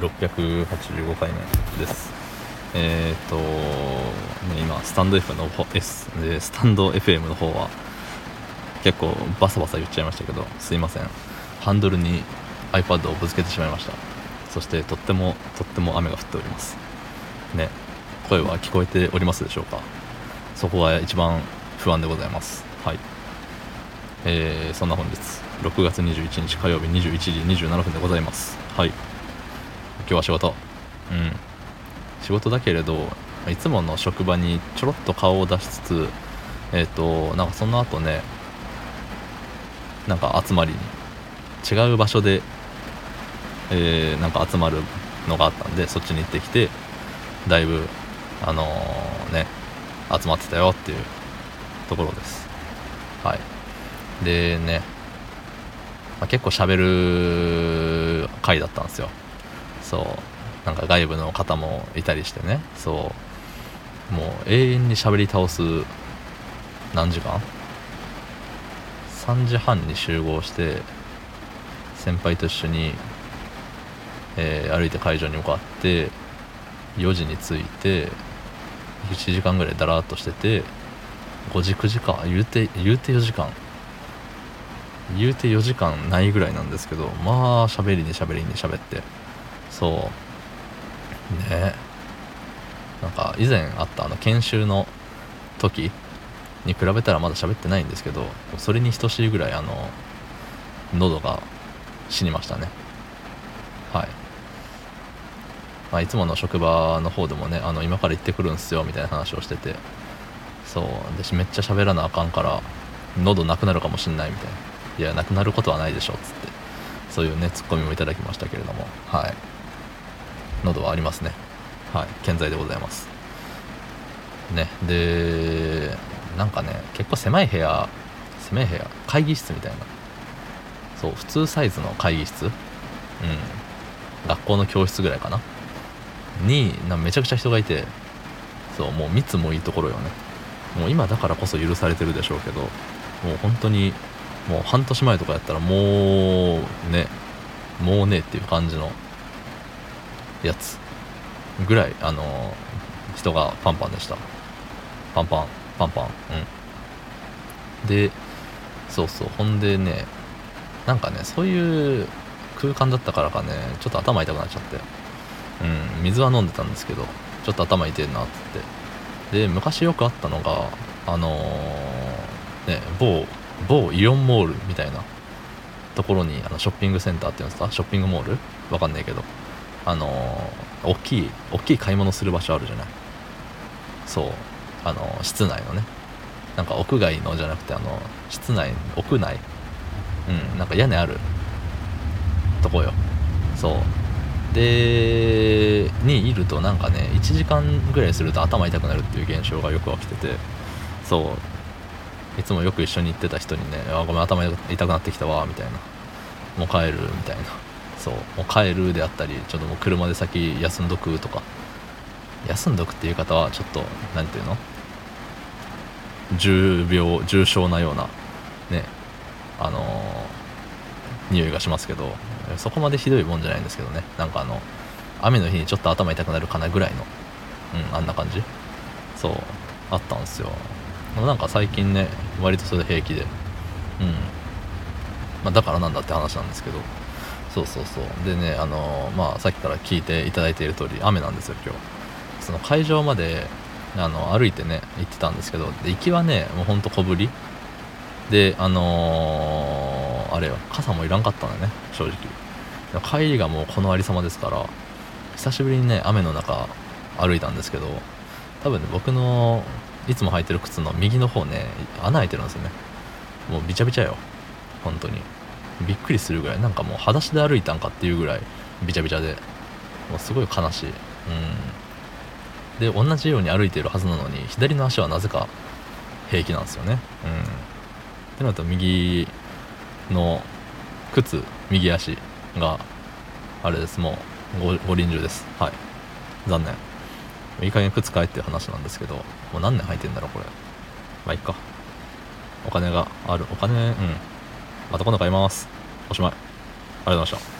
685回目です。えっ、ー、と、ね、今スタンド F の方 S でスタンド FM の方は結構バサバサ言っちゃいましたけどすいません。ハンドルに iPad をぶつけてしまいました。そしてとってもとっても雨が降っております。ね声は聞こえておりますでしょうか。そこが一番不安でございます。はい。えー、そんな本日。6月21日火曜日21時27分でございます。はい。今日は仕事。うん。仕事だけれどいつもの職場にちょろっと顔を出しつつえっ、ー、となんかその後ねなんか集まりに違う場所で、えー、なんか集まるのがあったんでそっちに行ってきてだいぶあのー、ね集まってたよっていうところです。はい。でね、まあ、結構喋る回だったんですよ。そう。なんか外部の方もいたりしてね。そう。もう永遠に喋り倒す何時間 ?3 時半に集合して先輩と一緒に、えー、歩いて会場に向かって4時に着いて1時間ぐらいだらっとしてて5時9時か言うて言うて4時間。言うて4時間ないぐらいなんですけどまあ喋りに喋りに喋って。そう。ね。なんか以前あったあの研修の時に比べたらまだ喋ってないんですけどそれに等しいぐらいあの喉が死にましたね。はい。まあ、いつもの職場の方でもねあの今から行ってくるんすよみたいな話をしてて。そう。私めっちゃ喋らなあかんから喉なくなるかもしんないみたいな。いやなくなることはないでしょっつって。そういうねツッコミもいただきましたけれども。はい。喉はありますね。はい。健在でございます。ね。でなんかね結構狭い部屋狭い部屋会議室みたいな。そう普通サイズの会議室。うん。学校の教室ぐらいかな。になめちゃくちゃ人がいて。そうもう密もいいところよね。もう今だからこそ許されてるでしょうけど。もう本当にもう半年前とかやったらもうねもうねっていう感じのやつ。ぐらいあの人がパンパンでした。パンパンパンパン。うん。でそうそう。ほんでねなんかねそういう空間だったからかねちょっと頭痛くなっちゃって。うん水は飲んでたんですけどちょっと頭痛いなって。で昔よくあったのがあのー、ね某某イオンモールみたいなところにあのショッピングセンターっていうんですか？ショッピングモール？わかんないけど。あのー、大きい大きい買い物する場所あるじゃない？そう。あのー、室内のね。なんか屋外のじゃなくてあの室内屋内。うんなんか屋根ある。とこよ。そう。でにいるとなんかね1時間ぐらいすると頭痛くなるっていう現象がよく起きてて。そう。いつもよく一緒に行ってた人にね「あごめん頭痛くなってきたわ」みたいな「もう帰る」みたいな。そう。もう帰るであったりちょっともう車で先休んどくとか。休んどくっていう方はちょっと何ていうの？重病重症なようなねあのー、匂いがしますけどそこまでひどいもんじゃないんですけどね。なんかあの雨の日にちょっと頭痛くなるかなぐらいのうんあんな感じ。そうあったんですよ。なんか最近ね割とそれ平気で。うん。まあ、だからなんだって話なんですけど。そうそうそう。でねあのまあさっきから聞いていただいている通り雨なんですよ今日。その会場まであの歩いてね行ってたんですけどで行きはねもうほんと小ぶり。であのー、あれよ傘もいらんかったんだね正直。帰りがもうこのありさまですから久しぶりにね雨の中歩いたんですけど多分ね僕のいつも履いてる靴の右の方ね穴開いてるんですよね。もうびちゃびちゃよ本当に。びっくりするぐらいなんかもう裸足で歩いたんかっていうぐらいびちゃびちゃで。もうすごい悲しい。うん。で同じように歩いてるはずなのに左の足はなぜか平気なんですよね。うん。ってなると右の靴右足があれです。もう五輪中です。はい。残念。いい加減靴買えっていう話なんですけどもう何年履いてんだろうこれ。まあいっか。お金がある。お金うん。また今度買います。おしまい。ありがとうございました。